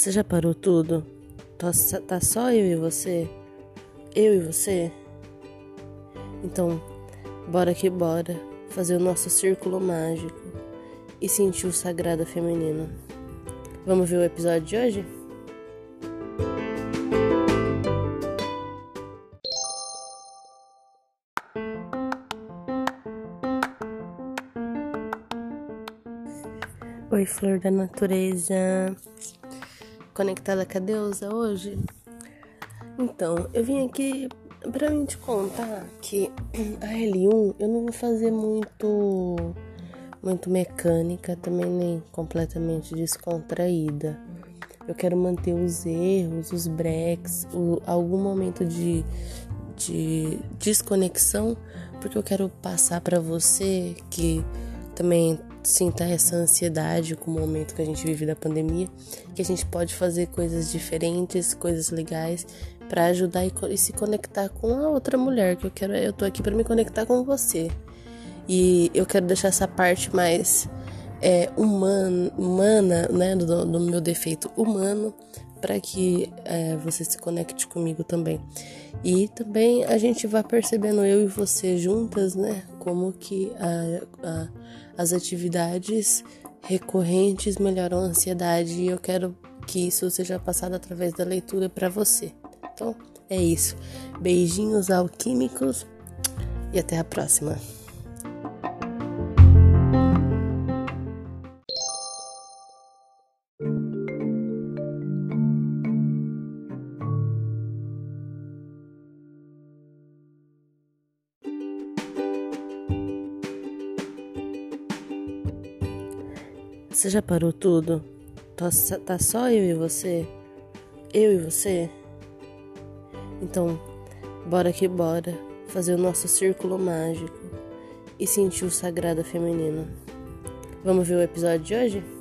Você já parou tudo? Tá, tá só eu e você? Eu e você? Então, bora que bora fazer o nosso círculo mágico e sentir o sagrado feminino. Vamos ver o episódio de hoje? Oi, flor da natureza conectada com a deusa hoje? Então, eu vim aqui pra mim te contar que a L1 eu não vou fazer muito muito mecânica, também nem completamente descontraída. Eu quero manter os erros, os breaks, o, algum momento de, de desconexão, porque eu quero passar para você que também sinta essa ansiedade com o momento que a gente vive da pandemia, que a gente pode fazer coisas diferentes, coisas legais para ajudar e, e, se conectar com a outra mulher que eu quero. Eu tô aqui para me conectar com você e eu quero deixar essa parte mais é, humana, humana, né, do, do meu defeito humano, para que é, você se conecte comigo também. E também a gente vai percebendo eu e você juntas, né, como que a, a as atividades recorrentes melhoram a ansiedade e eu quero que isso seja passado através da leitura para você. Então, é isso. Beijinhos alquímicos e até a próxima. Você já parou tudo? Tá, tá só eu e você? Eu e você? Então, bora que bora fazer o nosso círculo mágico e sentir o sagrado feminino. Vamos ver o episódio de hoje?